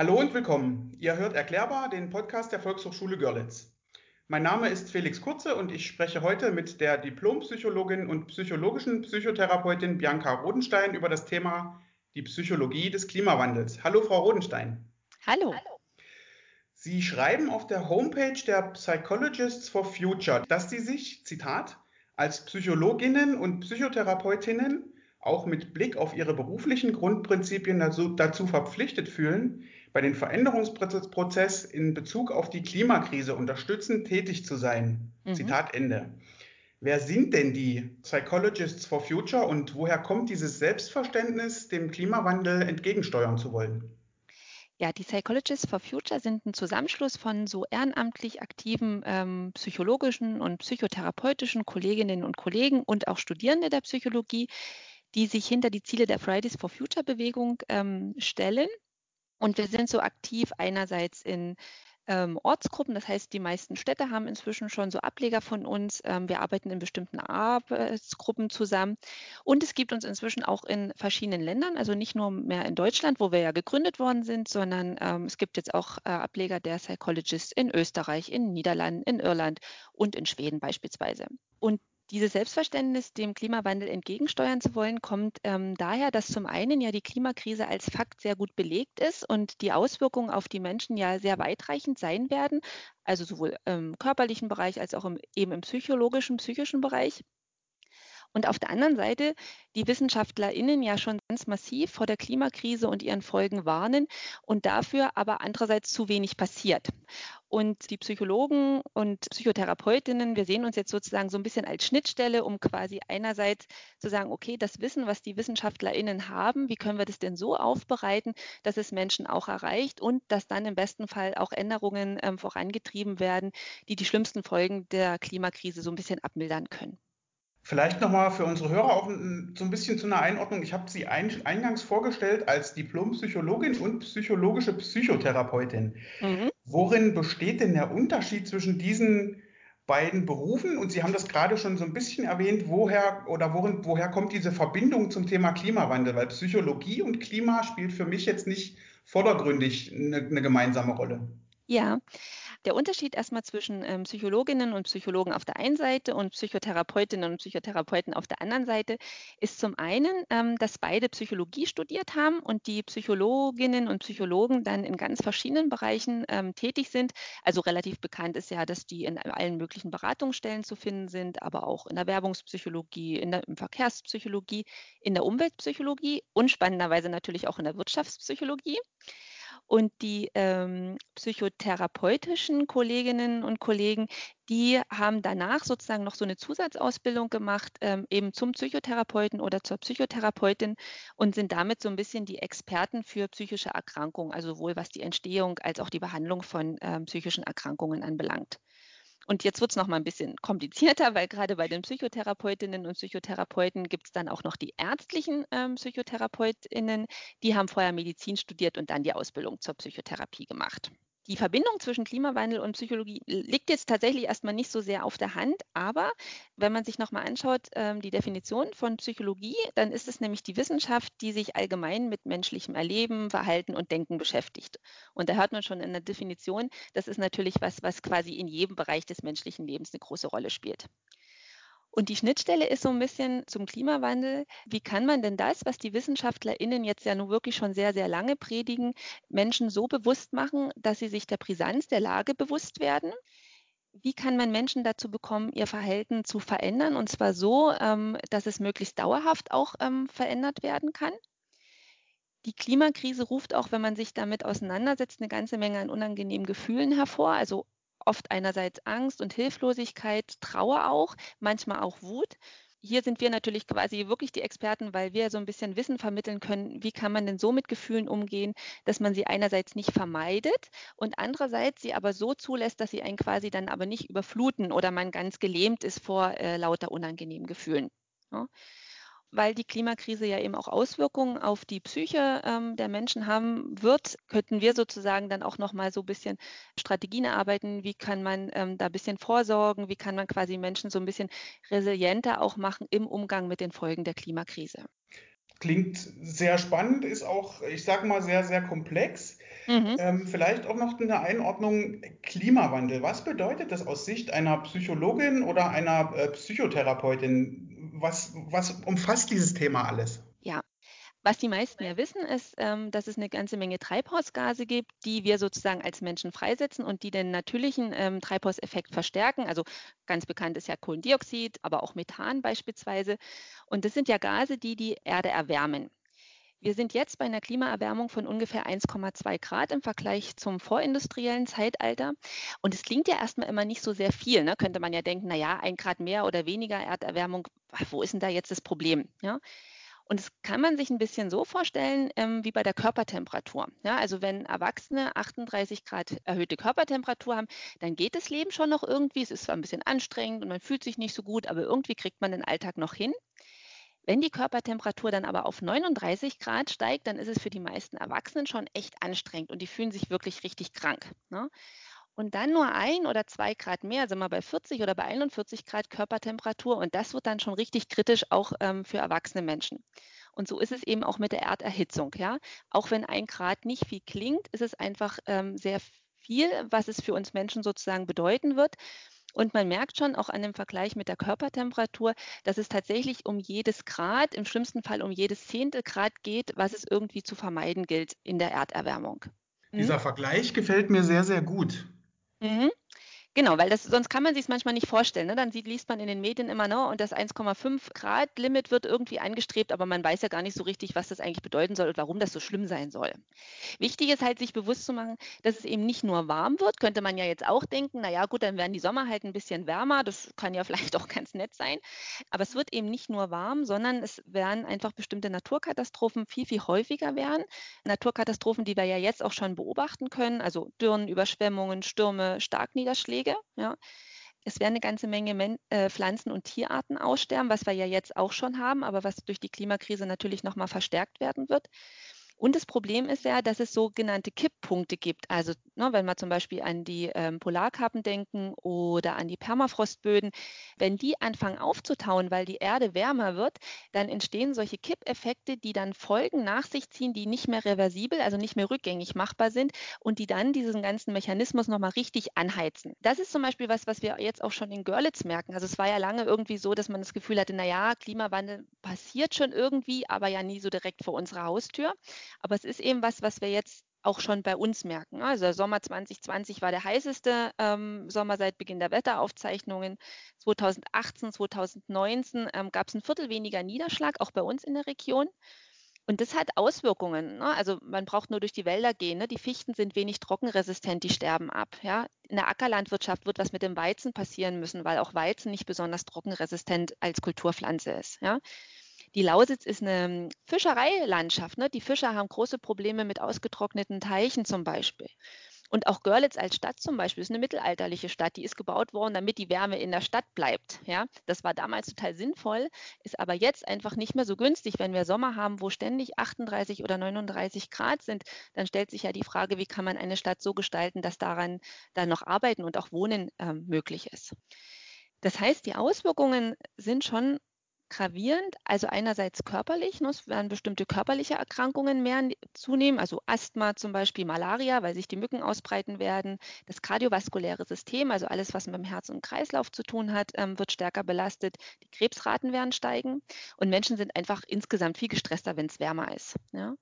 Hallo und willkommen. Ihr hört Erklärbar, den Podcast der Volkshochschule Görlitz. Mein Name ist Felix Kurze und ich spreche heute mit der Diplompsychologin und psychologischen Psychotherapeutin Bianca Rodenstein über das Thema die Psychologie des Klimawandels. Hallo, Frau Rodenstein. Hallo. Sie schreiben auf der Homepage der Psychologists for Future, dass Sie sich, Zitat, als Psychologinnen und Psychotherapeutinnen auch mit Blick auf ihre beruflichen Grundprinzipien dazu, dazu, verpflichtet fühlen, bei den Veränderungsprozess in Bezug auf die Klimakrise unterstützend tätig zu sein. Mhm. Zitat Ende. Wer sind denn die Psychologists for Future und woher kommt dieses Selbstverständnis, dem Klimawandel entgegensteuern zu wollen? Ja, die Psychologists for Future sind ein Zusammenschluss von so ehrenamtlich aktiven ähm, psychologischen und psychotherapeutischen Kolleginnen und Kollegen und auch Studierende der Psychologie, die sich hinter die Ziele der Fridays for Future Bewegung ähm, stellen. Und wir sind so aktiv einerseits in ähm, Ortsgruppen, das heißt, die meisten Städte haben inzwischen schon so Ableger von uns. Ähm, wir arbeiten in bestimmten Arbeitsgruppen zusammen. Und es gibt uns inzwischen auch in verschiedenen Ländern, also nicht nur mehr in Deutschland, wo wir ja gegründet worden sind, sondern ähm, es gibt jetzt auch äh, Ableger der Psychologists in Österreich, in Niederlanden, in Irland und in Schweden beispielsweise. Und dieses Selbstverständnis, dem Klimawandel entgegensteuern zu wollen, kommt ähm, daher, dass zum einen ja die Klimakrise als Fakt sehr gut belegt ist und die Auswirkungen auf die Menschen ja sehr weitreichend sein werden, also sowohl im körperlichen Bereich als auch im, eben im psychologischen, psychischen Bereich. Und auf der anderen Seite die WissenschaftlerInnen ja schon ganz massiv vor der Klimakrise und ihren Folgen warnen und dafür aber andererseits zu wenig passiert. Und die Psychologen und Psychotherapeutinnen, wir sehen uns jetzt sozusagen so ein bisschen als Schnittstelle, um quasi einerseits zu sagen, okay, das Wissen, was die WissenschaftlerInnen haben, wie können wir das denn so aufbereiten, dass es Menschen auch erreicht und dass dann im besten Fall auch Änderungen ähm, vorangetrieben werden, die die schlimmsten Folgen der Klimakrise so ein bisschen abmildern können. Vielleicht nochmal für unsere Hörer auch so ein bisschen zu einer Einordnung. Ich habe Sie eingangs vorgestellt als Diplompsychologin und psychologische Psychotherapeutin. Mhm. Worin besteht denn der Unterschied zwischen diesen beiden Berufen? Und Sie haben das gerade schon so ein bisschen erwähnt, woher oder worin, woher kommt diese Verbindung zum Thema Klimawandel? Weil Psychologie und Klima spielt für mich jetzt nicht vordergründig eine, eine gemeinsame Rolle. Ja, der Unterschied erstmal zwischen ähm, Psychologinnen und Psychologen auf der einen Seite und Psychotherapeutinnen und Psychotherapeuten auf der anderen Seite ist zum einen, ähm, dass beide Psychologie studiert haben und die Psychologinnen und Psychologen dann in ganz verschiedenen Bereichen ähm, tätig sind. Also relativ bekannt ist ja, dass die in allen möglichen Beratungsstellen zu finden sind, aber auch in der Werbungspsychologie, in der Verkehrspsychologie, in der Umweltpsychologie und spannenderweise natürlich auch in der Wirtschaftspsychologie. Und die ähm, psychotherapeutischen Kolleginnen und Kollegen, die haben danach sozusagen noch so eine Zusatzausbildung gemacht, ähm, eben zum Psychotherapeuten oder zur Psychotherapeutin und sind damit so ein bisschen die Experten für psychische Erkrankungen, also sowohl was die Entstehung als auch die Behandlung von ähm, psychischen Erkrankungen anbelangt. Und jetzt wird es noch mal ein bisschen komplizierter, weil gerade bei den Psychotherapeutinnen und Psychotherapeuten gibt es dann auch noch die ärztlichen ähm, Psychotherapeutinnen, die haben vorher Medizin studiert und dann die Ausbildung zur Psychotherapie gemacht. Die Verbindung zwischen Klimawandel und Psychologie liegt jetzt tatsächlich erstmal nicht so sehr auf der Hand, aber wenn man sich nochmal anschaut, ähm, die Definition von Psychologie, dann ist es nämlich die Wissenschaft, die sich allgemein mit menschlichem Erleben, Verhalten und Denken beschäftigt. Und da hört man schon in der Definition, das ist natürlich was, was quasi in jedem Bereich des menschlichen Lebens eine große Rolle spielt. Und die Schnittstelle ist so ein bisschen zum Klimawandel. Wie kann man denn das, was die WissenschaftlerInnen jetzt ja nun wirklich schon sehr, sehr lange predigen, Menschen so bewusst machen, dass sie sich der Brisanz der Lage bewusst werden? Wie kann man Menschen dazu bekommen, ihr Verhalten zu verändern und zwar so, ähm, dass es möglichst dauerhaft auch ähm, verändert werden kann? Die Klimakrise ruft auch, wenn man sich damit auseinandersetzt, eine ganze Menge an unangenehmen Gefühlen hervor. Also oft einerseits Angst und Hilflosigkeit, Trauer auch, manchmal auch Wut. Hier sind wir natürlich quasi wirklich die Experten, weil wir so ein bisschen Wissen vermitteln können, wie kann man denn so mit Gefühlen umgehen, dass man sie einerseits nicht vermeidet und andererseits sie aber so zulässt, dass sie einen quasi dann aber nicht überfluten oder man ganz gelähmt ist vor äh, lauter unangenehmen Gefühlen. Ja weil die Klimakrise ja eben auch Auswirkungen auf die Psyche ähm, der Menschen haben wird, könnten wir sozusagen dann auch nochmal so ein bisschen Strategien erarbeiten, wie kann man ähm, da ein bisschen vorsorgen, wie kann man quasi Menschen so ein bisschen resilienter auch machen im Umgang mit den Folgen der Klimakrise. Klingt sehr spannend, ist auch, ich sage mal, sehr, sehr komplex. Mhm. Ähm, vielleicht auch noch eine Einordnung Klimawandel. Was bedeutet das aus Sicht einer Psychologin oder einer äh, Psychotherapeutin? Was, was umfasst dieses Thema alles? Ja, was die meisten ja wissen, ist, ähm, dass es eine ganze Menge Treibhausgase gibt, die wir sozusagen als Menschen freisetzen und die den natürlichen ähm, Treibhauseffekt verstärken. Also ganz bekannt ist ja Kohlendioxid, aber auch Methan beispielsweise. Und das sind ja Gase, die die Erde erwärmen. Wir sind jetzt bei einer Klimaerwärmung von ungefähr 1,2 Grad im Vergleich zum vorindustriellen Zeitalter. Und es klingt ja erstmal immer nicht so sehr viel. Ne? Könnte man ja denken, naja, ein Grad mehr oder weniger Erderwärmung, wo ist denn da jetzt das Problem? Ja? Und das kann man sich ein bisschen so vorstellen ähm, wie bei der Körpertemperatur. Ja, also wenn Erwachsene 38 Grad erhöhte Körpertemperatur haben, dann geht das Leben schon noch irgendwie. Es ist zwar ein bisschen anstrengend und man fühlt sich nicht so gut, aber irgendwie kriegt man den Alltag noch hin. Wenn die Körpertemperatur dann aber auf 39 Grad steigt, dann ist es für die meisten Erwachsenen schon echt anstrengend und die fühlen sich wirklich richtig krank. Ne? Und dann nur ein oder zwei Grad mehr, sind wir bei 40 oder bei 41 Grad Körpertemperatur. Und das wird dann schon richtig kritisch auch ähm, für erwachsene Menschen. Und so ist es eben auch mit der Erderhitzung. Ja? Auch wenn ein Grad nicht viel klingt, ist es einfach ähm, sehr viel, was es für uns Menschen sozusagen bedeuten wird. Und man merkt schon auch an dem Vergleich mit der Körpertemperatur, dass es tatsächlich um jedes Grad, im schlimmsten Fall um jedes zehnte Grad geht, was es irgendwie zu vermeiden gilt in der Erderwärmung. Dieser hm? Vergleich gefällt mir sehr, sehr gut. Mhm. Genau, weil das, sonst kann man sich es manchmal nicht vorstellen. Ne? Dann sieht, liest man in den Medien immer, ne, und das 1,5 Grad Limit wird irgendwie angestrebt, aber man weiß ja gar nicht so richtig, was das eigentlich bedeuten soll und warum das so schlimm sein soll. Wichtig ist halt, sich bewusst zu machen, dass es eben nicht nur warm wird, könnte man ja jetzt auch denken, naja gut, dann werden die Sommer halt ein bisschen wärmer, das kann ja vielleicht auch ganz nett sein, aber es wird eben nicht nur warm, sondern es werden einfach bestimmte Naturkatastrophen viel, viel häufiger werden. Naturkatastrophen, die wir ja jetzt auch schon beobachten können, also Dürren, Überschwemmungen, Stürme, Starkniederschläge Pflege. Ja. Es werden eine ganze Menge Men äh, Pflanzen- und Tierarten aussterben, was wir ja jetzt auch schon haben, aber was durch die Klimakrise natürlich nochmal verstärkt werden wird. Und das Problem ist ja, dass es sogenannte Kipppunkte gibt. Also ne, wenn wir zum Beispiel an die ähm, Polarkappen denken oder an die Permafrostböden, wenn die anfangen aufzutauen, weil die Erde wärmer wird, dann entstehen solche Kippeffekte, die dann Folgen nach sich ziehen, die nicht mehr reversibel, also nicht mehr rückgängig machbar sind und die dann diesen ganzen Mechanismus nochmal richtig anheizen. Das ist zum Beispiel was, was wir jetzt auch schon in Görlitz merken. Also es war ja lange irgendwie so, dass man das Gefühl hatte, naja, Klimawandel passiert schon irgendwie, aber ja nie so direkt vor unserer Haustür. Aber es ist eben was, was wir jetzt auch schon bei uns merken. Also der Sommer 2020 war der heißeste ähm, Sommer seit Beginn der Wetteraufzeichnungen. 2018, 2019 ähm, gab es ein Viertel weniger Niederschlag, auch bei uns in der Region. Und das hat Auswirkungen. Ne? Also man braucht nur durch die Wälder gehen. Ne? Die Fichten sind wenig trockenresistent, die sterben ab. Ja? In der Ackerlandwirtschaft wird was mit dem Weizen passieren müssen, weil auch Weizen nicht besonders trockenresistent als Kulturpflanze ist. Ja? Die Lausitz ist eine ähm, Fischereilandschaft. Ne? Die Fischer haben große Probleme mit ausgetrockneten Teichen zum Beispiel. Und auch Görlitz als Stadt zum Beispiel ist eine mittelalterliche Stadt, die ist gebaut worden, damit die Wärme in der Stadt bleibt. Ja, das war damals total sinnvoll, ist aber jetzt einfach nicht mehr so günstig. Wenn wir Sommer haben, wo ständig 38 oder 39 Grad sind, dann stellt sich ja die Frage, wie kann man eine Stadt so gestalten, dass daran dann noch arbeiten und auch Wohnen äh, möglich ist. Das heißt, die Auswirkungen sind schon gravierend, also einerseits körperlich, ne, es werden bestimmte körperliche Erkrankungen mehr zunehmen, also Asthma zum Beispiel, Malaria, weil sich die Mücken ausbreiten werden. Das kardiovaskuläre System, also alles, was mit dem Herz und Kreislauf zu tun hat, ähm, wird stärker belastet. Die Krebsraten werden steigen und Menschen sind einfach insgesamt viel gestresster, wenn es wärmer ist. Ja.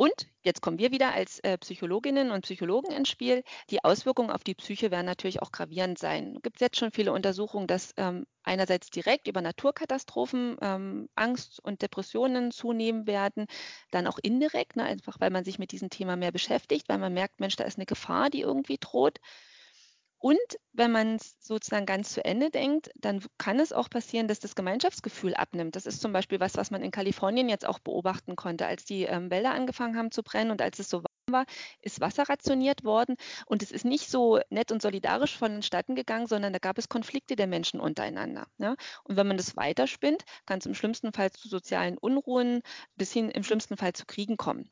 Und jetzt kommen wir wieder als äh, Psychologinnen und Psychologen ins Spiel. Die Auswirkungen auf die Psyche werden natürlich auch gravierend sein. Es gibt jetzt schon viele Untersuchungen, dass ähm, einerseits direkt über Naturkatastrophen ähm, Angst und Depressionen zunehmen werden, dann auch indirekt, ne, einfach weil man sich mit diesem Thema mehr beschäftigt, weil man merkt, Mensch, da ist eine Gefahr, die irgendwie droht. Und wenn man es sozusagen ganz zu Ende denkt, dann kann es auch passieren, dass das Gemeinschaftsgefühl abnimmt. Das ist zum Beispiel was, was man in Kalifornien jetzt auch beobachten konnte. Als die ähm, Wälder angefangen haben zu brennen und als es so warm war, ist Wasser rationiert worden. Und es ist nicht so nett und solidarisch vonstatten gegangen, sondern da gab es Konflikte der Menschen untereinander. Ja? Und wenn man das weiterspinnt, kann es im schlimmsten Fall zu sozialen Unruhen bis hin im schlimmsten Fall zu Kriegen kommen.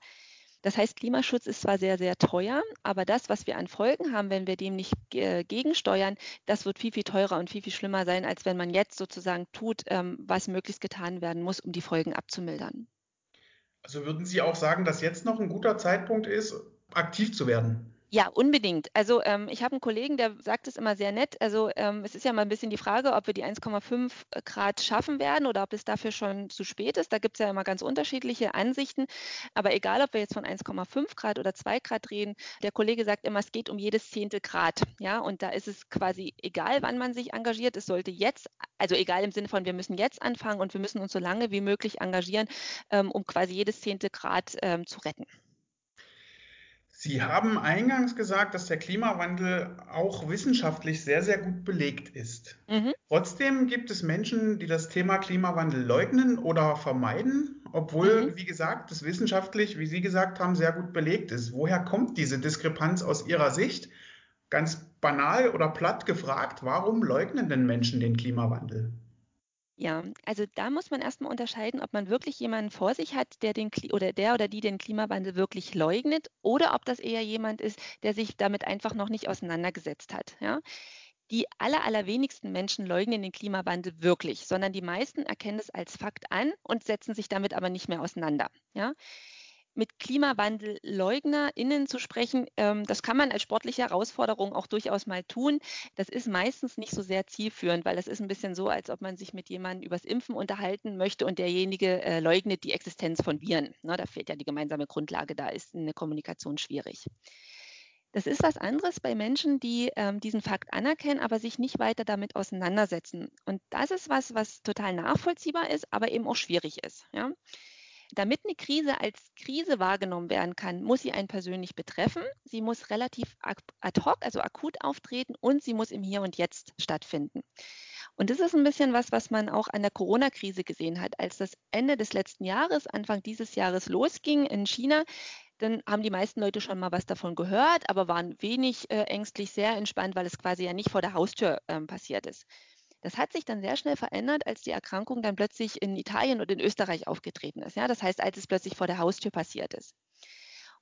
Das heißt, Klimaschutz ist zwar sehr, sehr teuer, aber das, was wir an Folgen haben, wenn wir dem nicht äh, gegensteuern, das wird viel, viel teurer und viel, viel schlimmer sein, als wenn man jetzt sozusagen tut, ähm, was möglichst getan werden muss, um die Folgen abzumildern. Also würden Sie auch sagen, dass jetzt noch ein guter Zeitpunkt ist, aktiv zu werden? Ja, unbedingt. Also ähm, ich habe einen Kollegen, der sagt es immer sehr nett. Also ähm, es ist ja mal ein bisschen die Frage, ob wir die 1,5 Grad schaffen werden oder ob es dafür schon zu spät ist. Da gibt es ja immer ganz unterschiedliche Ansichten. Aber egal, ob wir jetzt von 1,5 Grad oder 2 Grad reden, der Kollege sagt immer, es geht um jedes zehnte Grad. Ja, und da ist es quasi egal, wann man sich engagiert. Es sollte jetzt, also egal im Sinne von, wir müssen jetzt anfangen und wir müssen uns so lange wie möglich engagieren, ähm, um quasi jedes zehnte Grad ähm, zu retten. Sie haben eingangs gesagt, dass der Klimawandel auch wissenschaftlich sehr, sehr gut belegt ist. Mhm. Trotzdem gibt es Menschen, die das Thema Klimawandel leugnen oder vermeiden, obwohl, mhm. wie gesagt, das wissenschaftlich, wie Sie gesagt haben, sehr gut belegt ist. Woher kommt diese Diskrepanz aus Ihrer Sicht? Ganz banal oder platt gefragt, warum leugnen denn Menschen den Klimawandel? Ja, also da muss man erstmal unterscheiden, ob man wirklich jemanden vor sich hat, der den oder der oder die den Klimawandel wirklich leugnet oder ob das eher jemand ist, der sich damit einfach noch nicht auseinandergesetzt hat. Ja? Die aller, allerwenigsten Menschen leugnen den Klimawandel wirklich, sondern die meisten erkennen es als Fakt an und setzen sich damit aber nicht mehr auseinander. Ja? Mit KlimawandelleugnerInnen zu sprechen, ähm, das kann man als sportliche Herausforderung auch durchaus mal tun. Das ist meistens nicht so sehr zielführend, weil das ist ein bisschen so, als ob man sich mit jemandem übers Impfen unterhalten möchte und derjenige äh, leugnet die Existenz von Viren. Ne, da fehlt ja die gemeinsame Grundlage, da ist eine Kommunikation schwierig. Das ist was anderes bei Menschen, die ähm, diesen Fakt anerkennen, aber sich nicht weiter damit auseinandersetzen. Und das ist was, was total nachvollziehbar ist, aber eben auch schwierig ist. Ja? Damit eine Krise als Krise wahrgenommen werden kann, muss sie einen persönlich betreffen. Sie muss relativ ad hoc, also akut auftreten und sie muss im Hier und Jetzt stattfinden. Und das ist ein bisschen was, was man auch an der Corona-Krise gesehen hat. Als das Ende des letzten Jahres, Anfang dieses Jahres losging in China, dann haben die meisten Leute schon mal was davon gehört, aber waren wenig äh, ängstlich, sehr entspannt, weil es quasi ja nicht vor der Haustür ähm, passiert ist. Das hat sich dann sehr schnell verändert, als die Erkrankung dann plötzlich in Italien und in Österreich aufgetreten ist. Ja, das heißt, als es plötzlich vor der Haustür passiert ist.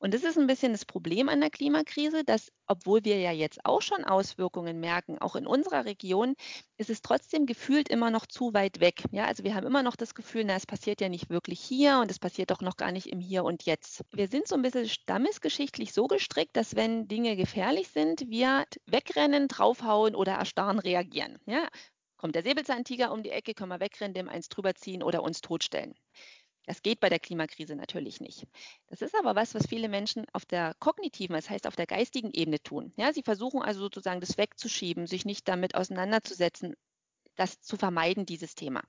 Und das ist ein bisschen das Problem an der Klimakrise, dass, obwohl wir ja jetzt auch schon Auswirkungen merken, auch in unserer Region, ist es trotzdem gefühlt immer noch zu weit weg. Ja, also wir haben immer noch das Gefühl, na, es passiert ja nicht wirklich hier und es passiert doch noch gar nicht im Hier und Jetzt. Wir sind so ein bisschen stammesgeschichtlich so gestrickt, dass wenn Dinge gefährlich sind, wir wegrennen, draufhauen oder erstarren reagieren. Ja, Kommt der Säbelzahntiger um die Ecke, können wir wegrennen, dem eins drüber ziehen oder uns totstellen. Das geht bei der Klimakrise natürlich nicht. Das ist aber was, was viele Menschen auf der kognitiven, das heißt auf der geistigen Ebene tun. Ja, sie versuchen also sozusagen das wegzuschieben, sich nicht damit auseinanderzusetzen, das zu vermeiden, dieses Thema.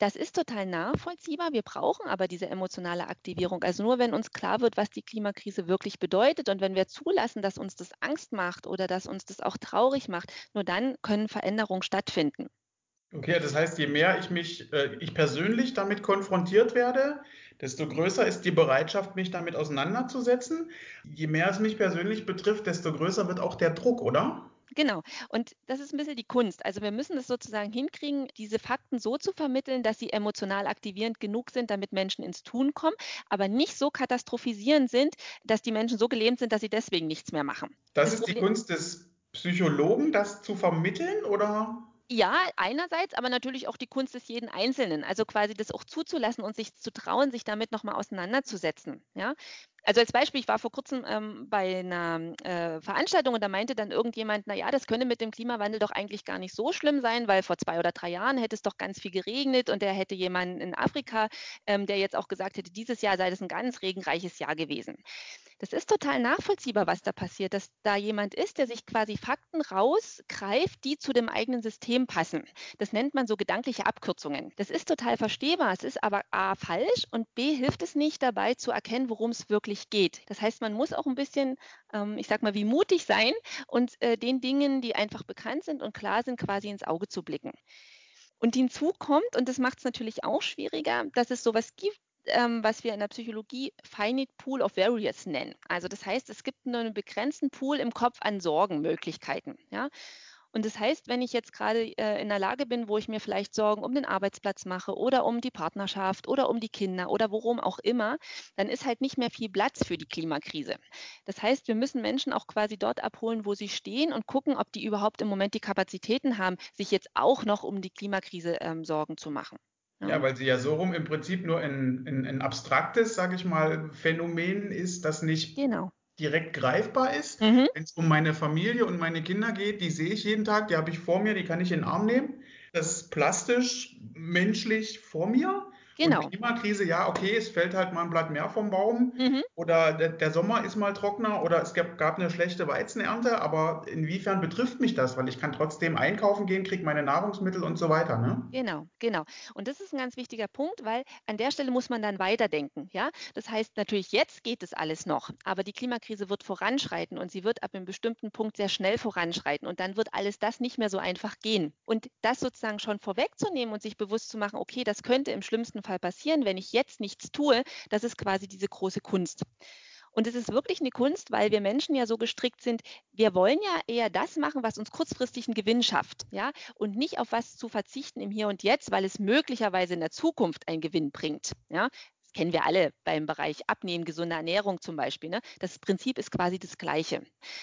Das ist total nachvollziehbar. Wir brauchen aber diese emotionale Aktivierung. Also nur wenn uns klar wird, was die Klimakrise wirklich bedeutet und wenn wir zulassen, dass uns das Angst macht oder dass uns das auch traurig macht, nur dann können Veränderungen stattfinden. Okay, das heißt, je mehr ich mich, äh, ich persönlich damit konfrontiert werde, desto größer ist die Bereitschaft, mich damit auseinanderzusetzen. Je mehr es mich persönlich betrifft, desto größer wird auch der Druck, oder? Genau. Und das ist ein bisschen die Kunst. Also wir müssen es sozusagen hinkriegen, diese Fakten so zu vermitteln, dass sie emotional aktivierend genug sind, damit Menschen ins Tun kommen, aber nicht so katastrophisierend sind, dass die Menschen so gelähmt sind, dass sie deswegen nichts mehr machen. Das, das ist die Kunst des Psychologen, das zu vermitteln, oder? Ja, einerseits, aber natürlich auch die Kunst des jeden Einzelnen. Also quasi das auch zuzulassen und sich zu trauen, sich damit nochmal auseinanderzusetzen. Ja? Also als Beispiel, ich war vor kurzem ähm, bei einer äh, Veranstaltung und da meinte dann irgendjemand, na ja, das könne mit dem Klimawandel doch eigentlich gar nicht so schlimm sein, weil vor zwei oder drei Jahren hätte es doch ganz viel geregnet und er hätte jemanden in Afrika, ähm, der jetzt auch gesagt hätte, dieses Jahr sei das ein ganz regenreiches Jahr gewesen. Das ist total nachvollziehbar, was da passiert, dass da jemand ist, der sich quasi Fakten rausgreift, die zu dem eigenen System passen. Das nennt man so gedankliche Abkürzungen. Das ist total verstehbar. Es ist aber A falsch und B hilft es nicht dabei zu erkennen, worum es wirklich geht. Das heißt, man muss auch ein bisschen, ähm, ich sag mal, wie mutig sein und äh, den Dingen, die einfach bekannt sind und klar sind, quasi ins Auge zu blicken. Und hinzu kommt, und das macht es natürlich auch schwieriger, dass es sowas gibt ähm, was wir in der Psychologie Finite Pool of Various nennen. Also das heißt, es gibt nur einen begrenzten Pool im Kopf an Sorgenmöglichkeiten. Ja? Und das heißt, wenn ich jetzt gerade äh, in der Lage bin, wo ich mir vielleicht Sorgen um den Arbeitsplatz mache oder um die Partnerschaft oder um die Kinder oder worum auch immer, dann ist halt nicht mehr viel Platz für die Klimakrise. Das heißt, wir müssen Menschen auch quasi dort abholen, wo sie stehen und gucken, ob die überhaupt im Moment die Kapazitäten haben, sich jetzt auch noch um die Klimakrise ähm, Sorgen zu machen. Ja, weil sie ja so rum im Prinzip nur ein, ein, ein abstraktes, sage ich mal, Phänomen ist, das nicht genau. direkt greifbar ist. Mhm. Wenn es um meine Familie und meine Kinder geht, die sehe ich jeden Tag, die habe ich vor mir, die kann ich in den Arm nehmen. Das ist plastisch, menschlich vor mir. Genau. Und Klimakrise, ja, okay, es fällt halt mal ein Blatt mehr vom Baum mhm. oder der, der, Sommer ist mal trockener oder es gab, gab, eine schlechte Weizenernte, aber inwiefern betrifft mich das? Weil ich kann trotzdem einkaufen gehen, kriege meine Nahrungsmittel und so weiter. Ne? Genau, genau. Und das ist ein ganz wichtiger Punkt, weil an der Stelle muss man dann weiterdenken. Ja? Das heißt natürlich, jetzt geht es alles noch, aber die Klimakrise wird voranschreiten und sie wird ab einem bestimmten Punkt sehr schnell voranschreiten und dann wird alles das nicht mehr so einfach gehen. Und das sozusagen schon vorwegzunehmen und sich bewusst zu machen, okay, das könnte im schlimmsten Fall Fall passieren, wenn ich jetzt nichts tue, das ist quasi diese große Kunst. Und es ist wirklich eine Kunst, weil wir Menschen ja so gestrickt sind, wir wollen ja eher das machen, was uns kurzfristig einen Gewinn schafft, ja, und nicht auf was zu verzichten im Hier und Jetzt, weil es möglicherweise in der Zukunft einen Gewinn bringt, ja. Das kennen wir alle beim Bereich Abnehmen, gesunde Ernährung zum Beispiel. Ne? Das Prinzip ist quasi das gleiche.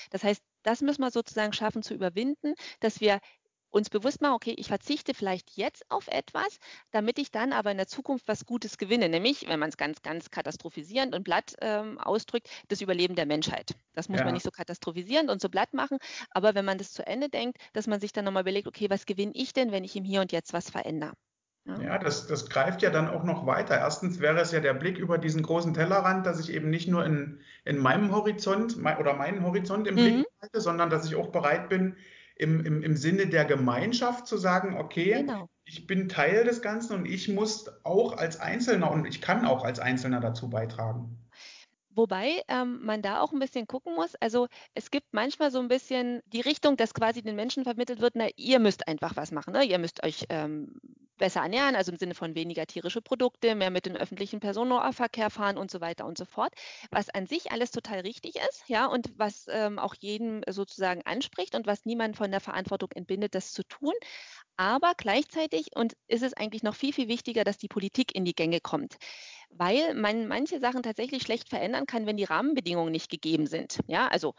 Das heißt, das müssen wir sozusagen schaffen zu überwinden, dass wir uns bewusst machen, okay, ich verzichte vielleicht jetzt auf etwas, damit ich dann aber in der Zukunft was Gutes gewinne, nämlich, wenn man es ganz, ganz katastrophisierend und blatt ähm, ausdrückt, das Überleben der Menschheit. Das muss ja. man nicht so katastrophisierend und so blatt machen, aber wenn man das zu Ende denkt, dass man sich dann nochmal überlegt, okay, was gewinne ich denn, wenn ich im Hier und Jetzt was verändere? Ja, ja das, das greift ja dann auch noch weiter. Erstens wäre es ja der Blick über diesen großen Tellerrand, dass ich eben nicht nur in, in meinem Horizont oder meinen Horizont im mhm. Blick halte, sondern dass ich auch bereit bin, im, im, im Sinne der Gemeinschaft zu sagen, okay, genau. ich bin Teil des Ganzen und ich muss auch als Einzelner und ich kann auch als Einzelner dazu beitragen. Wobei ähm, man da auch ein bisschen gucken muss. Also es gibt manchmal so ein bisschen die Richtung, dass quasi den Menschen vermittelt wird, na, ihr müsst einfach was machen. Ne? Ihr müsst euch ähm, besser ernähren, also im Sinne von weniger tierische Produkte, mehr mit dem öffentlichen Personennahverkehr fahren und so weiter und so fort. Was an sich alles total richtig ist, ja, und was ähm, auch jeden sozusagen anspricht und was niemand von der Verantwortung entbindet, das zu tun. Aber gleichzeitig, und ist es eigentlich noch viel, viel wichtiger, dass die Politik in die Gänge kommt weil man manche Sachen tatsächlich schlecht verändern kann, wenn die Rahmenbedingungen nicht gegeben sind. Ja, also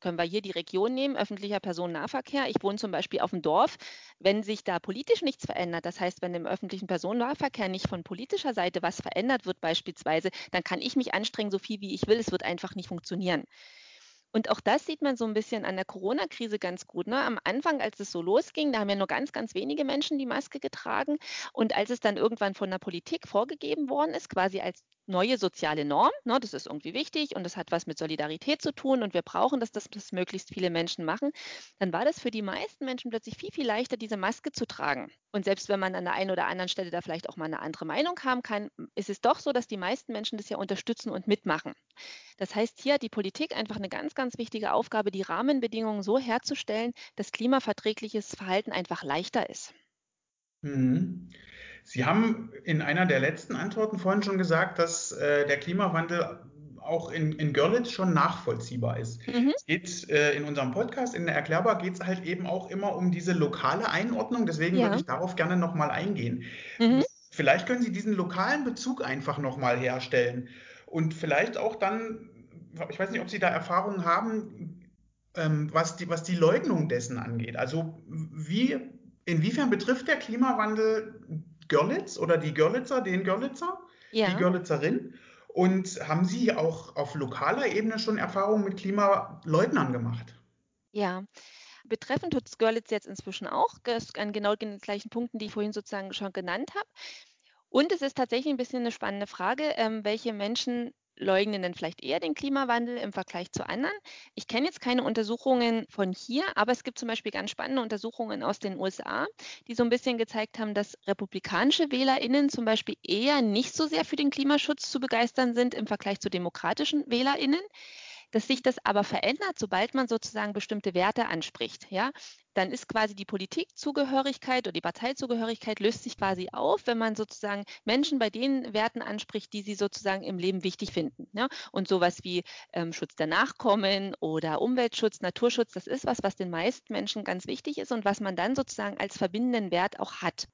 können wir hier die Region nehmen, öffentlicher Personennahverkehr. Ich wohne zum Beispiel auf dem Dorf. Wenn sich da politisch nichts verändert, das heißt, wenn im öffentlichen Personennahverkehr nicht von politischer Seite was verändert wird beispielsweise, dann kann ich mich anstrengen, so viel wie ich will. Es wird einfach nicht funktionieren. Und auch das sieht man so ein bisschen an der Corona-Krise ganz gut. Ne? Am Anfang, als es so losging, da haben ja nur ganz, ganz wenige Menschen die Maske getragen. Und als es dann irgendwann von der Politik vorgegeben worden ist, quasi als neue soziale Norm, ne, das ist irgendwie wichtig und das hat was mit Solidarität zu tun und wir brauchen, dass das, das möglichst viele Menschen machen, dann war das für die meisten Menschen plötzlich viel, viel leichter, diese Maske zu tragen. Und selbst wenn man an der einen oder anderen Stelle da vielleicht auch mal eine andere Meinung haben kann, ist es doch so, dass die meisten Menschen das ja unterstützen und mitmachen. Das heißt, hier hat die Politik einfach eine ganz, ganz wichtige Aufgabe, die Rahmenbedingungen so herzustellen, dass klimaverträgliches Verhalten einfach leichter ist. Mhm. Sie haben in einer der letzten Antworten vorhin schon gesagt, dass äh, der Klimawandel auch in, in Görlitz schon nachvollziehbar ist. Mhm. Es geht äh, in unserem Podcast, in der Erklärbar, geht es halt eben auch immer um diese lokale Einordnung. Deswegen ja. würde ich darauf gerne nochmal eingehen. Mhm. Vielleicht können Sie diesen lokalen Bezug einfach nochmal herstellen und vielleicht auch dann, ich weiß nicht, ob Sie da Erfahrungen haben, ähm, was, die, was die Leugnung dessen angeht. Also wie, inwiefern betrifft der Klimawandel Görlitz oder die Görlitzer, den Görlitzer, ja. die Görlitzerin? Und haben Sie auch auf lokaler Ebene schon Erfahrungen mit Klimaleugnern gemacht? Ja, betreffend tut Görlitz jetzt inzwischen auch, an genau den gleichen Punkten, die ich vorhin sozusagen schon genannt habe. Und es ist tatsächlich ein bisschen eine spannende Frage, ähm, welche Menschen leugnen denn vielleicht eher den Klimawandel im Vergleich zu anderen. Ich kenne jetzt keine Untersuchungen von hier, aber es gibt zum Beispiel ganz spannende Untersuchungen aus den USA, die so ein bisschen gezeigt haben, dass republikanische WählerInnen zum Beispiel eher nicht so sehr für den Klimaschutz zu begeistern sind im Vergleich zu demokratischen WählerInnen dass sich das aber verändert, sobald man sozusagen bestimmte Werte anspricht. Ja, dann ist quasi die Politikzugehörigkeit oder die Parteizugehörigkeit löst sich quasi auf, wenn man sozusagen Menschen bei den Werten anspricht, die sie sozusagen im Leben wichtig finden. Ja? Und sowas wie ähm, Schutz der Nachkommen oder Umweltschutz, Naturschutz, das ist was, was den meisten Menschen ganz wichtig ist und was man dann sozusagen als verbindenden Wert auch hat.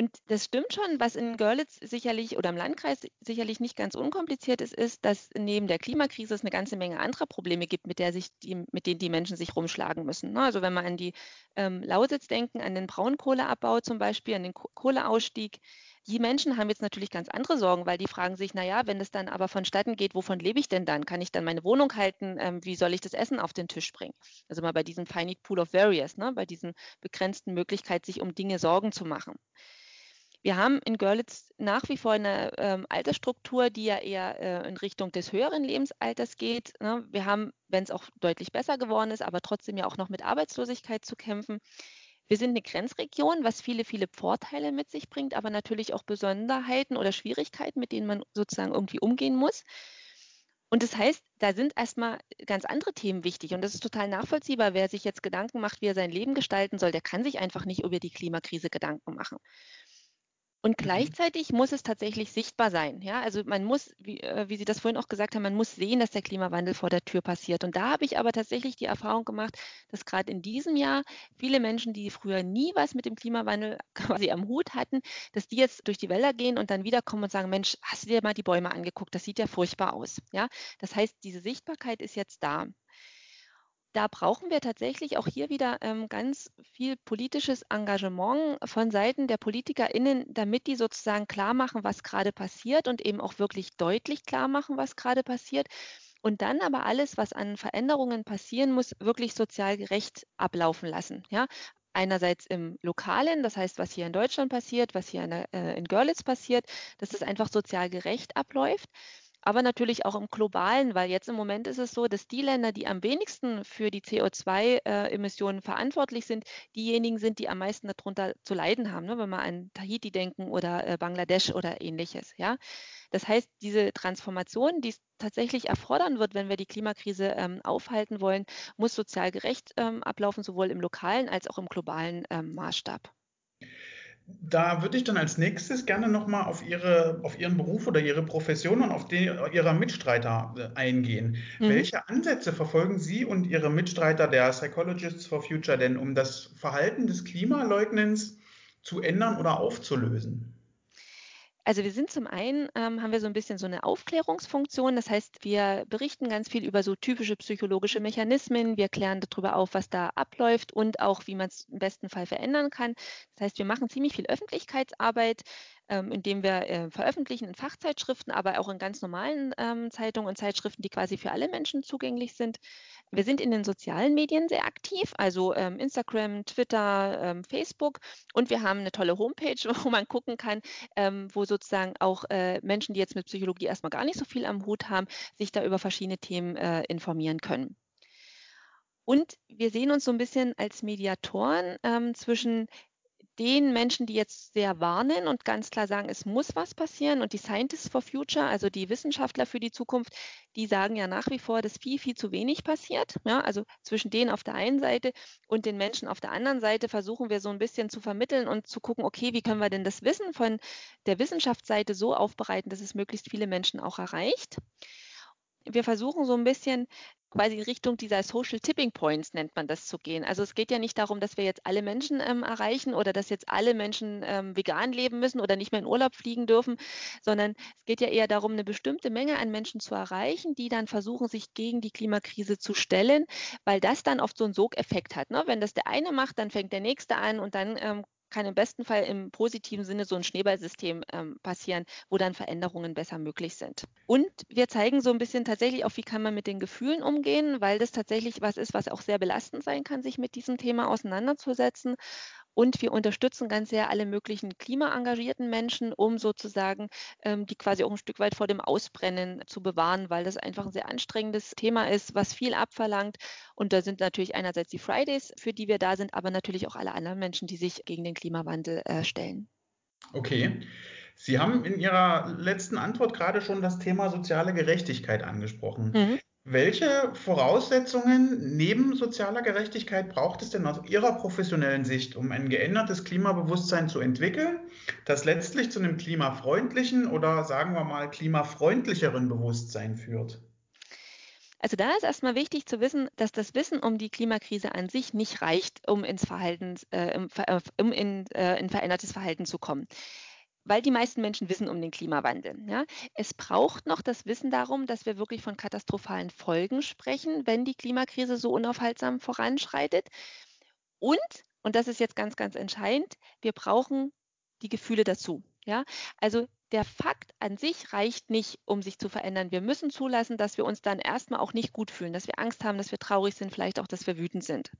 Und das stimmt schon, was in Görlitz sicherlich oder im Landkreis sicherlich nicht ganz unkompliziert ist, ist, dass neben der Klimakrise es eine ganze Menge anderer Probleme gibt, mit, der sich die, mit denen die Menschen sich rumschlagen müssen. Ne? Also wenn wir an die ähm, Lausitz denken, an den Braunkohleabbau zum Beispiel, an den Kohleausstieg, Die Menschen haben jetzt natürlich ganz andere Sorgen, weil die fragen sich, naja, wenn es dann aber vonstatten geht, wovon lebe ich denn dann? Kann ich dann meine Wohnung halten? Ähm, wie soll ich das Essen auf den Tisch bringen? Also mal bei diesem Finite Pool of Various, ne? bei diesen begrenzten Möglichkeit, sich um Dinge Sorgen zu machen. Wir haben in Görlitz nach wie vor eine ähm, Altersstruktur, die ja eher äh, in Richtung des höheren Lebensalters geht. Ne? Wir haben, wenn es auch deutlich besser geworden ist, aber trotzdem ja auch noch mit Arbeitslosigkeit zu kämpfen. Wir sind eine Grenzregion, was viele, viele Vorteile mit sich bringt, aber natürlich auch Besonderheiten oder Schwierigkeiten, mit denen man sozusagen irgendwie umgehen muss. Und das heißt, da sind erstmal ganz andere Themen wichtig. Und das ist total nachvollziehbar. Wer sich jetzt Gedanken macht, wie er sein Leben gestalten soll, der kann sich einfach nicht über die Klimakrise Gedanken machen. Und mhm. gleichzeitig muss es tatsächlich sichtbar sein. Ja, also man muss, wie, äh, wie Sie das vorhin auch gesagt haben, man muss sehen, dass der Klimawandel vor der Tür passiert. Und da habe ich aber tatsächlich die Erfahrung gemacht, dass gerade in diesem Jahr viele Menschen, die früher nie was mit dem Klimawandel quasi am Hut hatten, dass die jetzt durch die Wälder gehen und dann wiederkommen und sagen, Mensch, hast du dir mal die Bäume angeguckt? Das sieht ja furchtbar aus. Ja, das heißt, diese Sichtbarkeit ist jetzt da da brauchen wir tatsächlich auch hier wieder ähm, ganz viel politisches Engagement von Seiten der PolitikerInnen, damit die sozusagen klar machen, was gerade passiert und eben auch wirklich deutlich klar machen, was gerade passiert. Und dann aber alles, was an Veränderungen passieren muss, wirklich sozial gerecht ablaufen lassen. Ja? Einerseits im Lokalen, das heißt, was hier in Deutschland passiert, was hier in, äh, in Görlitz passiert, dass es einfach sozial gerecht abläuft aber natürlich auch im globalen, weil jetzt im Moment ist es so, dass die Länder, die am wenigsten für die CO2-Emissionen äh, verantwortlich sind, diejenigen sind, die am meisten darunter zu leiden haben, ne? wenn wir an Tahiti denken oder äh, Bangladesch oder ähnliches. Das heißt, diese Transformation, die es tatsächlich erfordern wird, wenn wir die Klimakrise ähm, aufhalten wollen, muss sozial gerecht ähm, ablaufen, sowohl im lokalen als auch im globalen ähm, Maßstab. Da würde ich dann als nächstes gerne nochmal auf, Ihre, auf Ihren Beruf oder Ihre Profession und auf die Ihrer Mitstreiter äh, eingehen. Mhm. Welche Ansätze verfolgen Sie und Ihre Mitstreiter der Psychologists for Future denn, um das Verhalten des Klimaleugnens zu ändern oder aufzulösen? Also wir sind zum einen, ähm, haben wir so ein bisschen so eine Aufklärungsfunktion. Das heißt, wir berichten ganz viel über so typische psychologische Mechanismen. Wir klären darüber auf, was da abläuft und auch, wie man es im besten Fall verändern kann. Das heißt, wir machen ziemlich viel Öffentlichkeitsarbeit, ähm, indem wir äh, veröffentlichen in Fachzeitschriften, aber auch in ganz normalen ähm, Zeitungen und Zeitschriften, die quasi für alle Menschen zugänglich sind. Wir sind in den sozialen Medien sehr aktiv, also ähm, Instagram, Twitter, Facebook und wir haben eine tolle Homepage, wo man gucken kann, wo sozusagen auch äh, Menschen, die jetzt mit Psychologie erstmal gar nicht so viel am Hut haben, sich da über verschiedene Themen äh, informieren können. Und wir sehen uns so ein bisschen als Mediatoren ähm, zwischen den Menschen, die jetzt sehr warnen und ganz klar sagen, es muss was passieren und die Scientists for Future, also die Wissenschaftler für die Zukunft, die sagen ja nach wie vor, dass viel, viel zu wenig passiert. Ja, also zwischen denen auf der einen Seite und den Menschen auf der anderen Seite versuchen wir so ein bisschen zu vermitteln und zu gucken, okay, wie können wir denn das Wissen von der Wissenschaftsseite so aufbereiten, dass es möglichst viele Menschen auch erreicht wir versuchen so ein bisschen quasi Richtung dieser Social Tipping Points nennt man das zu gehen. Also es geht ja nicht darum, dass wir jetzt alle Menschen ähm, erreichen oder dass jetzt alle Menschen ähm, vegan leben müssen oder nicht mehr in Urlaub fliegen dürfen, sondern es geht ja eher darum, eine bestimmte Menge an Menschen zu erreichen, die dann versuchen, sich gegen die Klimakrise zu stellen, weil das dann oft so einen Sogeffekt hat. Ne? Wenn das der eine macht, dann fängt der nächste an und dann ähm, kann im besten Fall im positiven Sinne so ein Schneeballsystem ähm, passieren, wo dann Veränderungen besser möglich sind. Und wir zeigen so ein bisschen tatsächlich auch, wie kann man mit den Gefühlen umgehen, weil das tatsächlich was ist, was auch sehr belastend sein kann, sich mit diesem Thema auseinanderzusetzen. Und wir unterstützen ganz sehr alle möglichen klimaengagierten Menschen, um sozusagen ähm, die quasi auch ein Stück weit vor dem Ausbrennen zu bewahren, weil das einfach ein sehr anstrengendes Thema ist, was viel abverlangt. Und da sind natürlich einerseits die Fridays, für die wir da sind, aber natürlich auch alle anderen Menschen, die sich gegen den Klimawandel äh, stellen. Okay. Sie haben in Ihrer letzten Antwort gerade schon das Thema soziale Gerechtigkeit angesprochen. Mhm. Welche Voraussetzungen neben sozialer Gerechtigkeit braucht es denn aus Ihrer professionellen Sicht, um ein geändertes Klimabewusstsein zu entwickeln, das letztlich zu einem klimafreundlichen oder sagen wir mal klimafreundlicheren Bewusstsein führt? Also da ist erstmal wichtig zu wissen, dass das Wissen um die Klimakrise an sich nicht reicht, um ins Verhalten, äh, um in, äh, in verändertes Verhalten zu kommen weil die meisten Menschen wissen um den Klimawandel. Ja. Es braucht noch das Wissen darum, dass wir wirklich von katastrophalen Folgen sprechen, wenn die Klimakrise so unaufhaltsam voranschreitet. Und, und das ist jetzt ganz, ganz entscheidend, wir brauchen die Gefühle dazu. Ja, also der Fakt an sich reicht nicht, um sich zu verändern. Wir müssen zulassen, dass wir uns dann erstmal auch nicht gut fühlen, dass wir Angst haben, dass wir traurig sind, vielleicht auch, dass wir wütend sind.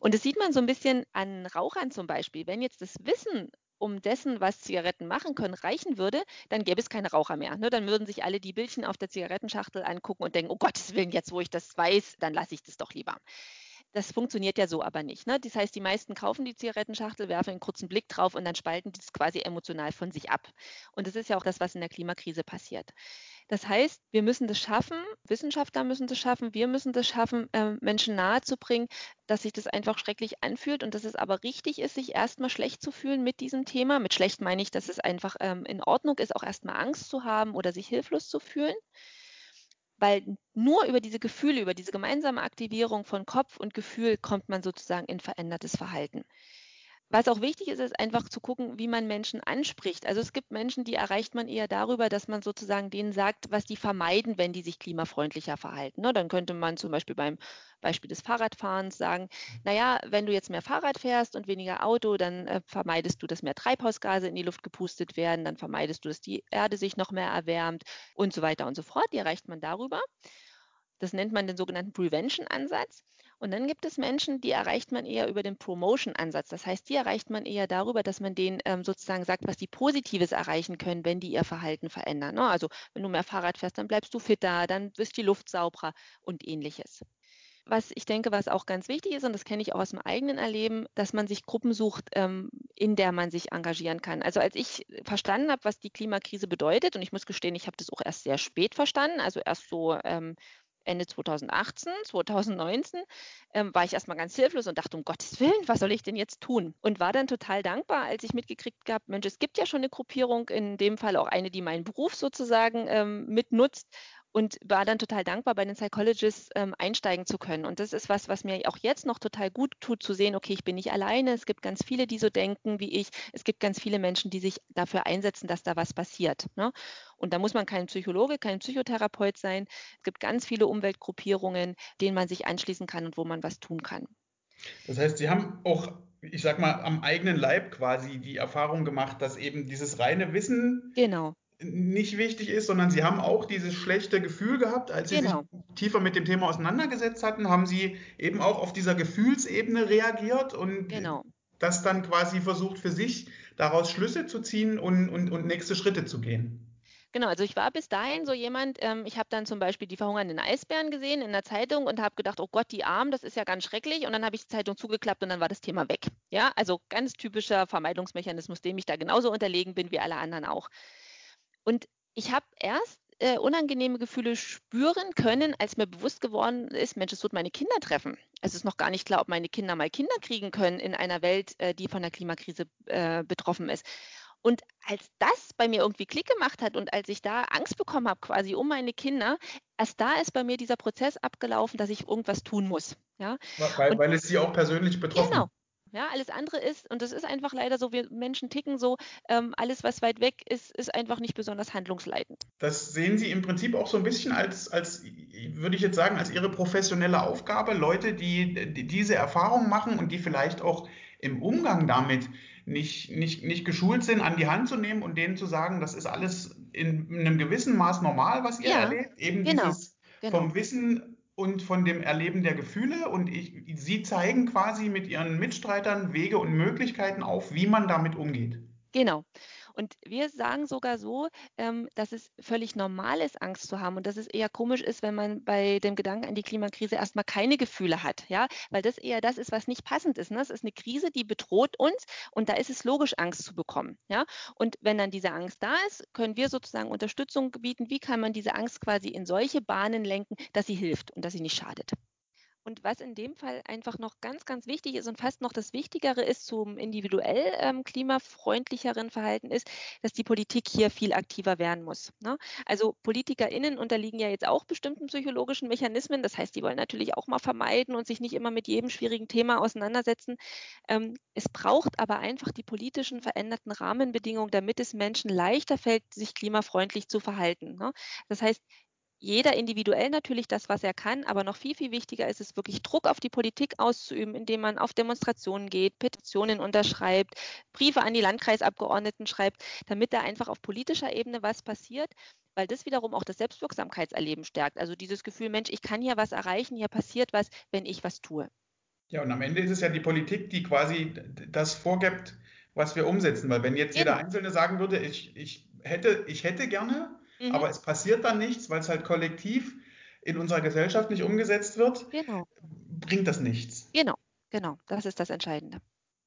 Und das sieht man so ein bisschen an Rauchern zum Beispiel. Wenn jetzt das Wissen um dessen, was Zigaretten machen können, reichen würde, dann gäbe es keine Raucher mehr. Ne? Dann würden sich alle die Bildchen auf der Zigarettenschachtel angucken und denken, oh Gottes Willen, jetzt wo ich das weiß, dann lasse ich das doch lieber. Das funktioniert ja so aber nicht. Ne? Das heißt, die meisten kaufen die Zigarettenschachtel, werfen einen kurzen Blick drauf und dann spalten die das quasi emotional von sich ab. Und das ist ja auch das, was in der Klimakrise passiert. Das heißt, wir müssen das schaffen, Wissenschaftler müssen das schaffen, wir müssen das schaffen, äh, Menschen nahezubringen, dass sich das einfach schrecklich anfühlt und dass es aber richtig ist, sich erstmal schlecht zu fühlen mit diesem Thema. Mit schlecht meine ich, dass es einfach ähm, in Ordnung ist, auch erstmal Angst zu haben oder sich hilflos zu fühlen weil nur über diese Gefühle, über diese gemeinsame Aktivierung von Kopf und Gefühl kommt man sozusagen in verändertes Verhalten. Was auch wichtig ist, ist einfach zu gucken, wie man Menschen anspricht. Also es gibt Menschen, die erreicht man eher darüber, dass man sozusagen denen sagt, was die vermeiden, wenn die sich klimafreundlicher verhalten. Ne? Dann könnte man zum Beispiel beim Beispiel des Fahrradfahrens sagen, naja, wenn du jetzt mehr Fahrrad fährst und weniger Auto, dann äh, vermeidest du, dass mehr Treibhausgase in die Luft gepustet werden, dann vermeidest du, dass die Erde sich noch mehr erwärmt und so weiter und so fort. Die erreicht man darüber. Das nennt man den sogenannten Prevention-Ansatz. Und dann gibt es Menschen, die erreicht man eher über den Promotion-Ansatz. Das heißt, die erreicht man eher darüber, dass man denen ähm, sozusagen sagt, was die Positives erreichen können, wenn die ihr Verhalten verändern. Ne? Also wenn du mehr Fahrrad fährst, dann bleibst du fitter, dann ist die Luft sauberer und ähnliches. Was ich denke, was auch ganz wichtig ist, und das kenne ich auch aus dem eigenen Erleben, dass man sich Gruppen sucht, ähm, in der man sich engagieren kann. Also als ich verstanden habe, was die Klimakrise bedeutet, und ich muss gestehen, ich habe das auch erst sehr spät verstanden, also erst so ähm, Ende 2018, 2019, ähm, war ich erstmal ganz hilflos und dachte, um Gottes Willen, was soll ich denn jetzt tun? Und war dann total dankbar, als ich mitgekriegt habe, Mensch, es gibt ja schon eine Gruppierung, in dem Fall auch eine, die meinen Beruf sozusagen ähm, mitnutzt und war dann total dankbar, bei den Psychologists ähm, einsteigen zu können. Und das ist was, was mir auch jetzt noch total gut tut, zu sehen, okay, ich bin nicht alleine. Es gibt ganz viele, die so denken wie ich. Es gibt ganz viele Menschen, die sich dafür einsetzen, dass da was passiert. Ne? Und da muss man kein Psychologe, kein Psychotherapeut sein. Es gibt ganz viele Umweltgruppierungen, denen man sich anschließen kann und wo man was tun kann. Das heißt, Sie haben auch ich sag mal, am eigenen Leib quasi die Erfahrung gemacht, dass eben dieses reine Wissen genau nicht wichtig ist, sondern Sie haben auch dieses schlechte Gefühl gehabt, als Sie genau. sich tiefer mit dem Thema auseinandergesetzt hatten, haben Sie eben auch auf dieser Gefühlsebene reagiert und genau. das dann quasi versucht für sich daraus Schlüsse zu ziehen und, und, und nächste Schritte zu gehen. Genau, also ich war bis dahin so jemand, ähm, ich habe dann zum Beispiel die verhungernden Eisbären gesehen in der Zeitung und habe gedacht, oh Gott, die Armen, das ist ja ganz schrecklich. Und dann habe ich die Zeitung zugeklappt und dann war das Thema weg. Ja, also ganz typischer Vermeidungsmechanismus, dem ich da genauso unterlegen bin wie alle anderen auch. Und ich habe erst äh, unangenehme Gefühle spüren können, als mir bewusst geworden ist, Mensch, es wird meine Kinder treffen. Es ist noch gar nicht klar, ob meine Kinder mal Kinder kriegen können in einer Welt, äh, die von der Klimakrise äh, betroffen ist. Und als das bei mir irgendwie Klick gemacht hat und als ich da Angst bekommen habe, quasi um meine Kinder, erst da ist bei mir dieser Prozess abgelaufen, dass ich irgendwas tun muss. Ja? Weil, weil es sie auch persönlich betroffen Genau, ja, alles andere ist, und das ist einfach leider so, wir Menschen ticken so, ähm, alles, was weit weg ist, ist einfach nicht besonders handlungsleitend. Das sehen Sie im Prinzip auch so ein bisschen als, als würde ich jetzt sagen, als Ihre professionelle Aufgabe, Leute, die, die diese Erfahrung machen und die vielleicht auch im Umgang damit nicht, nicht, nicht geschult sind, an die Hand zu nehmen und denen zu sagen, das ist alles in einem gewissen Maß normal, was ihr ja, erlebt. Eben genau, dieses genau. vom Wissen und von dem Erleben der Gefühle. Und ich, Sie zeigen quasi mit Ihren Mitstreitern Wege und Möglichkeiten auf, wie man damit umgeht. Genau. Und wir sagen sogar so, ähm, dass es völlig normal ist, Angst zu haben und dass es eher komisch ist, wenn man bei dem Gedanken an die Klimakrise erstmal keine Gefühle hat, ja, weil das eher das ist, was nicht passend ist. Ne? Es ist eine Krise, die bedroht uns und da ist es logisch, Angst zu bekommen, ja. Und wenn dann diese Angst da ist, können wir sozusagen Unterstützung bieten. Wie kann man diese Angst quasi in solche Bahnen lenken, dass sie hilft und dass sie nicht schadet? Und was in dem Fall einfach noch ganz, ganz wichtig ist und fast noch das Wichtigere ist zum individuell ähm, klimafreundlicheren Verhalten ist, dass die Politik hier viel aktiver werden muss. Ne? Also PolitikerInnen unterliegen ja jetzt auch bestimmten psychologischen Mechanismen. Das heißt, die wollen natürlich auch mal vermeiden und sich nicht immer mit jedem schwierigen Thema auseinandersetzen. Ähm, es braucht aber einfach die politischen veränderten Rahmenbedingungen, damit es Menschen leichter fällt, sich klimafreundlich zu verhalten. Ne? Das heißt, jeder individuell natürlich das, was er kann, aber noch viel, viel wichtiger ist es wirklich Druck auf die Politik auszuüben, indem man auf Demonstrationen geht, Petitionen unterschreibt, Briefe an die Landkreisabgeordneten schreibt, damit da einfach auf politischer Ebene was passiert, weil das wiederum auch das Selbstwirksamkeitserleben stärkt. Also dieses Gefühl, Mensch, ich kann hier was erreichen, hier passiert was, wenn ich was tue. Ja, und am Ende ist es ja die Politik, die quasi das vorgibt, was wir umsetzen. Weil wenn jetzt jeder genau. Einzelne sagen würde, ich, ich, hätte, ich hätte gerne, mhm. aber es passiert dann nichts, weil es halt kollektiv in unserer Gesellschaft nicht umgesetzt wird, genau. bringt das nichts. Genau, genau, das ist das Entscheidende.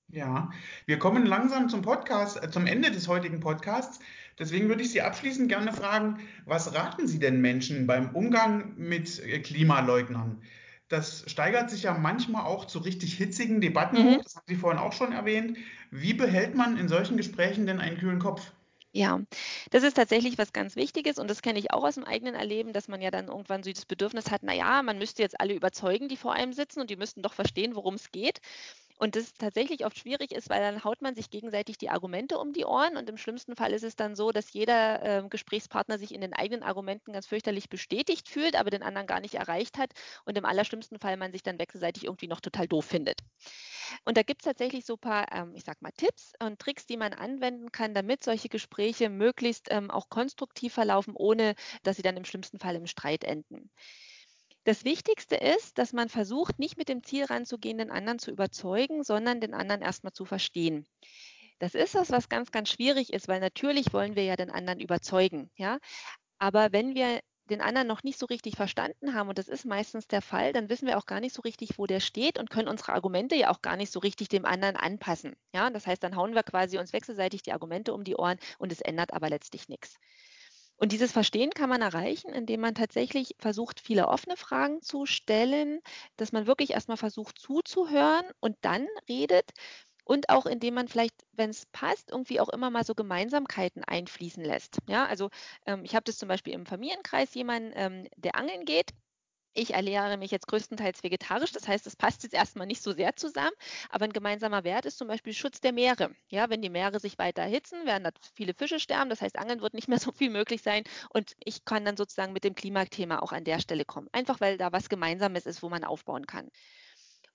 Ja, wir kommen langsam zum Podcast, äh, zum Ende des heutigen Podcasts. Deswegen würde ich Sie abschließend gerne fragen, was raten Sie denn Menschen beim Umgang mit äh, Klimaleugnern? Das steigert sich ja manchmal auch zu richtig hitzigen Debatten mhm. das haben Sie vorhin auch schon erwähnt. Wie behält man in solchen Gesprächen denn einen kühlen Kopf? Ja, das ist tatsächlich was ganz Wichtiges und das kenne ich auch aus dem eigenen Erleben, dass man ja dann irgendwann so das Bedürfnis hat, naja, man müsste jetzt alle überzeugen, die vor einem sitzen und die müssten doch verstehen, worum es geht. Und das tatsächlich oft schwierig ist, weil dann haut man sich gegenseitig die Argumente um die Ohren und im schlimmsten Fall ist es dann so, dass jeder äh, Gesprächspartner sich in den eigenen Argumenten ganz fürchterlich bestätigt fühlt, aber den anderen gar nicht erreicht hat und im allerschlimmsten Fall man sich dann wechselseitig irgendwie noch total doof findet. Und da gibt es tatsächlich so ein paar, ähm, ich sag mal, Tipps und Tricks, die man anwenden kann, damit solche Gespräche möglichst ähm, auch konstruktiv verlaufen, ohne dass sie dann im schlimmsten Fall im Streit enden. Das Wichtigste ist, dass man versucht, nicht mit dem Ziel ranzugehen, den anderen zu überzeugen, sondern den anderen erstmal zu verstehen. Das ist was, was ganz, ganz schwierig ist, weil natürlich wollen wir ja den anderen überzeugen, ja. Aber wenn wir den anderen noch nicht so richtig verstanden haben, und das ist meistens der Fall, dann wissen wir auch gar nicht so richtig, wo der steht und können unsere Argumente ja auch gar nicht so richtig dem anderen anpassen. Ja, das heißt, dann hauen wir quasi uns wechselseitig die Argumente um die Ohren und es ändert aber letztlich nichts. Und dieses Verstehen kann man erreichen, indem man tatsächlich versucht, viele offene Fragen zu stellen, dass man wirklich erstmal versucht zuzuhören und dann redet. Und auch indem man vielleicht, wenn es passt, irgendwie auch immer mal so Gemeinsamkeiten einfließen lässt. Ja, also ähm, ich habe das zum Beispiel im Familienkreis jemanden, ähm, der angeln geht ich ernähre mich jetzt größtenteils vegetarisch, das heißt, es passt jetzt erstmal nicht so sehr zusammen, aber ein gemeinsamer Wert ist zum Beispiel Schutz der Meere. Ja, wenn die Meere sich weiter erhitzen, werden da viele Fische sterben, das heißt, Angeln wird nicht mehr so viel möglich sein und ich kann dann sozusagen mit dem Klimathema auch an der Stelle kommen, einfach weil da was Gemeinsames ist, wo man aufbauen kann.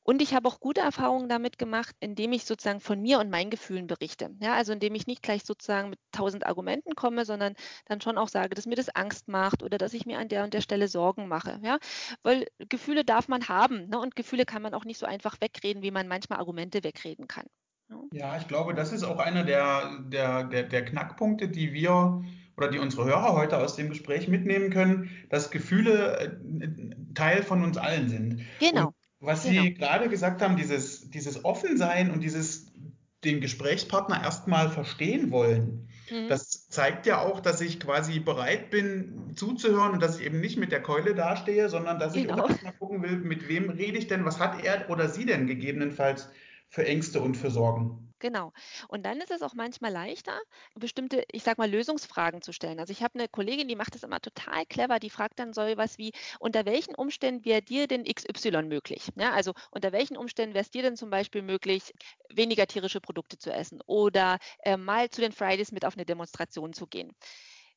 Und ich habe auch gute Erfahrungen damit gemacht, indem ich sozusagen von mir und meinen Gefühlen berichte. Ja, also indem ich nicht gleich sozusagen mit tausend Argumenten komme, sondern dann schon auch sage, dass mir das Angst macht oder dass ich mir an der und der Stelle Sorgen mache. Ja, weil Gefühle darf man haben ne? und Gefühle kann man auch nicht so einfach wegreden, wie man manchmal Argumente wegreden kann. Ja, ja ich glaube, das ist auch einer der, der, der, der Knackpunkte, die wir oder die unsere Hörer heute aus dem Gespräch mitnehmen können, dass Gefühle äh, Teil von uns allen sind. Genau. Und was genau. Sie gerade gesagt haben, dieses, dieses Offensein und dieses den Gesprächspartner erstmal verstehen wollen, mhm. das zeigt ja auch, dass ich quasi bereit bin zuzuhören und dass ich eben nicht mit der Keule dastehe, sondern dass genau. ich auch erstmal gucken will, mit wem rede ich denn, was hat er oder sie denn gegebenenfalls für Ängste und für Sorgen. Genau. Und dann ist es auch manchmal leichter, bestimmte, ich sag mal, Lösungsfragen zu stellen. Also ich habe eine Kollegin, die macht das immer total clever, die fragt dann so was wie, unter welchen Umständen wäre dir denn XY möglich? Ja, also unter welchen Umständen wäre es dir denn zum Beispiel möglich, weniger tierische Produkte zu essen oder äh, mal zu den Fridays mit auf eine Demonstration zu gehen?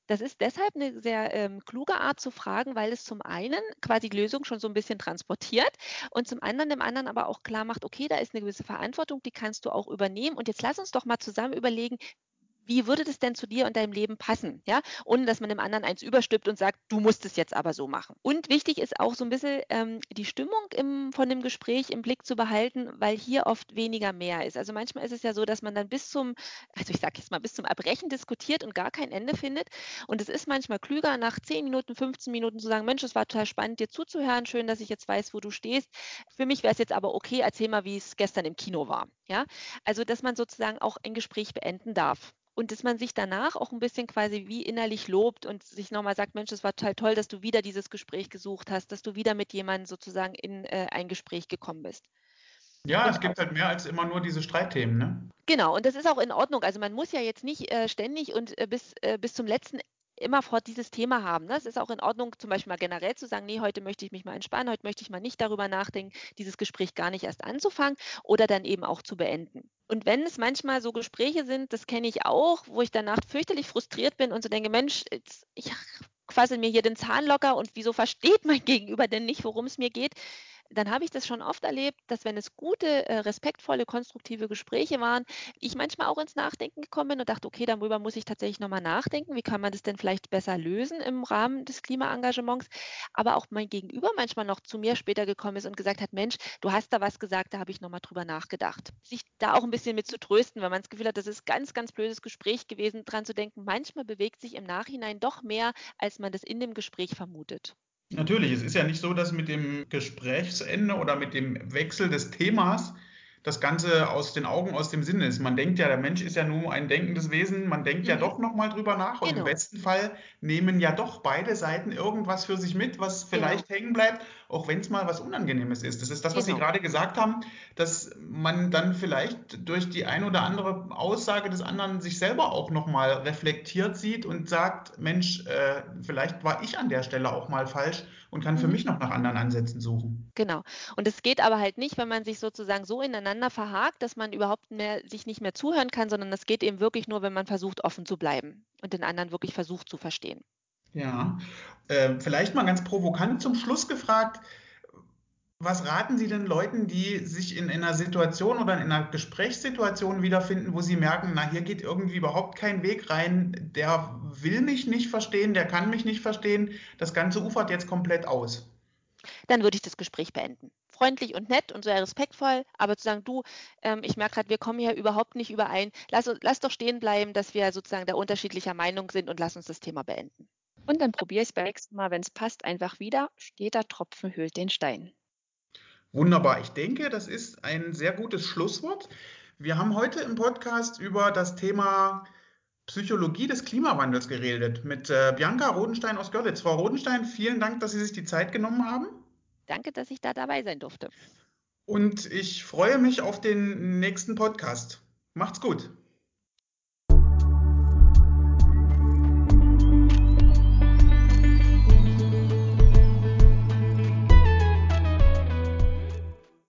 Das ist deshalb eine sehr ähm, kluge Art zu fragen, weil es zum einen quasi die Lösung schon so ein bisschen transportiert und zum anderen dem anderen aber auch klar macht, okay, da ist eine gewisse Verantwortung, die kannst du auch übernehmen. Und jetzt lass uns doch mal zusammen überlegen, wie würde das denn zu dir und deinem Leben passen? Ja, ohne dass man dem anderen eins überstülpt und sagt, du musst es jetzt aber so machen. Und wichtig ist auch so ein bisschen ähm, die Stimmung im, von dem Gespräch im Blick zu behalten, weil hier oft weniger mehr ist. Also manchmal ist es ja so, dass man dann bis zum, also ich sage jetzt mal, bis zum Erbrechen diskutiert und gar kein Ende findet. Und es ist manchmal klüger, nach 10 Minuten, 15 Minuten zu sagen, Mensch, es war total spannend, dir zuzuhören. Schön, dass ich jetzt weiß, wo du stehst. Für mich wäre es jetzt aber okay, erzähl mal, wie es gestern im Kino war. Ja, also dass man sozusagen auch ein Gespräch beenden darf und dass man sich danach auch ein bisschen quasi wie innerlich lobt und sich nochmal sagt, Mensch, es war total toll, dass du wieder dieses Gespräch gesucht hast, dass du wieder mit jemandem sozusagen in äh, ein Gespräch gekommen bist. Ja, und es gibt halt mehr als immer nur diese Streitthemen, ne? Genau, und das ist auch in Ordnung. Also man muss ja jetzt nicht äh, ständig und äh, bis, äh, bis zum letzten immerfort dieses Thema haben. Ne? Es ist auch in Ordnung, zum Beispiel mal generell zu sagen, nee, heute möchte ich mich mal entspannen, heute möchte ich mal nicht darüber nachdenken, dieses Gespräch gar nicht erst anzufangen oder dann eben auch zu beenden. Und wenn es manchmal so Gespräche sind, das kenne ich auch, wo ich danach fürchterlich frustriert bin und so denke, Mensch, ich quassel mir hier den Zahn locker und wieso versteht mein Gegenüber denn nicht, worum es mir geht? Dann habe ich das schon oft erlebt, dass wenn es gute, äh, respektvolle, konstruktive Gespräche waren, ich manchmal auch ins Nachdenken gekommen bin und dachte, okay, darüber muss ich tatsächlich nochmal nachdenken. Wie kann man das denn vielleicht besser lösen im Rahmen des Klimaengagements? Aber auch mein Gegenüber manchmal noch zu mir später gekommen ist und gesagt hat, Mensch, du hast da was gesagt, da habe ich nochmal drüber nachgedacht. Sich da auch ein bisschen mit zu trösten, wenn man das Gefühl hat, das ist ganz, ganz blödes Gespräch gewesen, dran zu denken, manchmal bewegt sich im Nachhinein doch mehr, als man das in dem Gespräch vermutet. Natürlich, es ist ja nicht so, dass mit dem Gesprächsende oder mit dem Wechsel des Themas das Ganze aus den Augen, aus dem Sinn ist. Man denkt ja, der Mensch ist ja nur ein denkendes Wesen, man denkt mhm. ja doch nochmal drüber nach und genau. im besten Fall nehmen ja doch beide Seiten irgendwas für sich mit, was vielleicht genau. hängen bleibt, auch wenn es mal was Unangenehmes ist. Das ist das, was genau. Sie gerade gesagt haben, dass man dann vielleicht durch die ein oder andere Aussage des anderen sich selber auch nochmal reflektiert sieht und sagt, Mensch, äh, vielleicht war ich an der Stelle auch mal falsch und kann für mhm. mich noch nach anderen Ansätzen suchen. Genau. Und es geht aber halt nicht, wenn man sich sozusagen so ineinander verhakt, dass man überhaupt mehr, sich nicht mehr zuhören kann, sondern es geht eben wirklich nur, wenn man versucht, offen zu bleiben und den anderen wirklich versucht zu verstehen. Ja, äh, vielleicht mal ganz provokant zum Schluss gefragt, was raten Sie denn Leuten, die sich in einer Situation oder in einer Gesprächssituation wiederfinden, wo sie merken, na, hier geht irgendwie überhaupt kein Weg rein, der will mich nicht verstehen, der kann mich nicht verstehen, das Ganze ufert jetzt komplett aus? Dann würde ich das Gespräch beenden. Freundlich und nett und sehr respektvoll, aber zu sagen, du, ähm, ich merke gerade, wir kommen hier überhaupt nicht überein. Lass, lass doch stehen bleiben, dass wir sozusagen da unterschiedlicher Meinung sind und lass uns das Thema beenden. Und dann probiere ich es beim nächsten Mal, wenn es passt, einfach wieder. Steter Tropfen hüllt den Stein. Wunderbar. Ich denke, das ist ein sehr gutes Schlusswort. Wir haben heute im Podcast über das Thema Psychologie des Klimawandels geredet mit äh, Bianca Rodenstein aus Görlitz. Frau Rodenstein, vielen Dank, dass Sie sich die Zeit genommen haben. Danke, dass ich da dabei sein durfte. Und ich freue mich auf den nächsten Podcast. Macht's gut.